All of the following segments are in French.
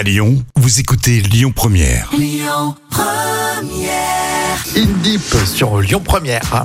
À Lyon, vous écoutez Lyon Première. In Deep sur Lyon Première.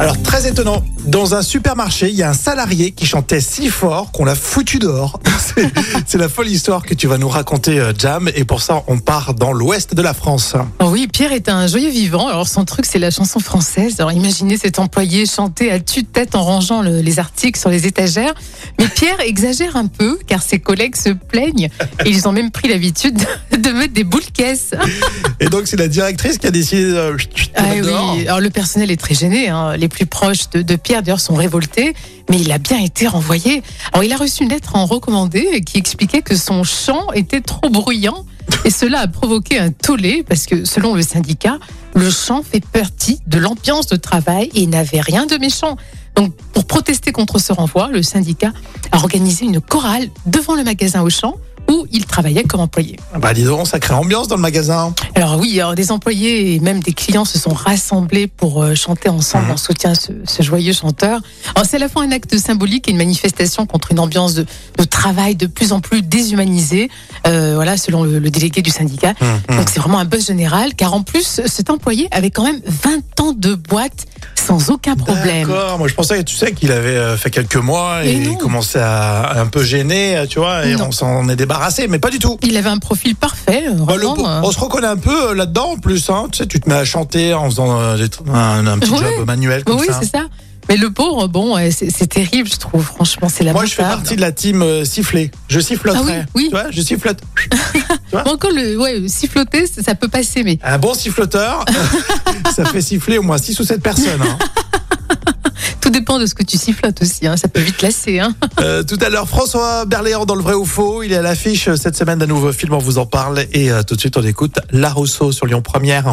Alors très étonnant, dans un supermarché, il y a un salarié qui chantait si fort qu'on l'a foutu dehors. C'est- la folle histoire que tu vas nous raconter, euh, Jam, et pour ça on part dans l'ouest de la France. Oh oui, Pierre est un joyeux vivant. Alors son truc, c'est la chanson française. Alors imaginez cet employé chanter à tue-tête en rangeant le- les articles sur les étagères. Mais Pierre exagère un peu, car ses collègues se plaignent et ils ont même pris l'habitude de, mettre des boules caisses. Et donc c'est la directrice qui a décidé de euh, Ah oui, alors le personnel est très gêné. hein. Les plus proches de, de Pierre, d'ailleurs, sont révoltés. Mais il a bien été renvoyé. Alors il a reçu une lettre en recommandé qui expliquait que son chant était trop bruyant. Et cela a provoqué un tollé parce que, selon le syndicat, le chant fait partie de l'ambiance de travail et n'avait rien de méchant. Donc, pour protester contre ce renvoi, le syndicat a organisé une chorale devant le magasin Auchan où il travaillait comme employé. Bah dis donc, sacrée ambiance dans le magasin. Alors oui, alors des employés et même des clients se sont rassemblés pour euh, chanter ensemble Mhm. en soutien à ce, ce joyeux chanteur. C'est à la fois un acte symbolique et une manifestation contre une ambiance de, de travail de plus en plus déshumanisée, euh, voilà, selon le, le délégué du syndicat. Hum, Donc c'est vraiment un buzz général, car en plus cet employé avait quand même 20 ans de boîte sans aucun problème. D'accord, moi je pensais que tu sais qu'il avait euh, fait quelques mois et il commençait à, à un peu gêner, euh, tu vois, et Non. on s'en est débarrassé, mais pas du tout. Il avait un profil parfait, euh, Bah, le on se reconnaît un peu là-dedans en plus, hein. tu sais, tu te mets à chanter en faisant un, un petit job manuel comme oui, ça. c'est ça. Mais le pauvre, bon, c'est terrible, je trouve. Franchement, c'est la Moi, je fais partie de la team euh, siffler. Je siffloterai. Ah oui, oui. Tu vois, je sifflote. Bon, encore le ouais, siffloter, ça ça peut passer, mais Un bon siffloteur, ça fait siffler au moins 6 ou 7 personnes. hein. Tout dépend de ce que tu sifflotes aussi, hein. ça peut vite lasser. Hein. Euh, tout à l'heure, François Berléand dans le vrai ou faux. Il est à l'affiche cette semaine d'un nouveau film, on vous en parle. Et euh, tout de suite, on écoute La Rousseau sur Lyon Première.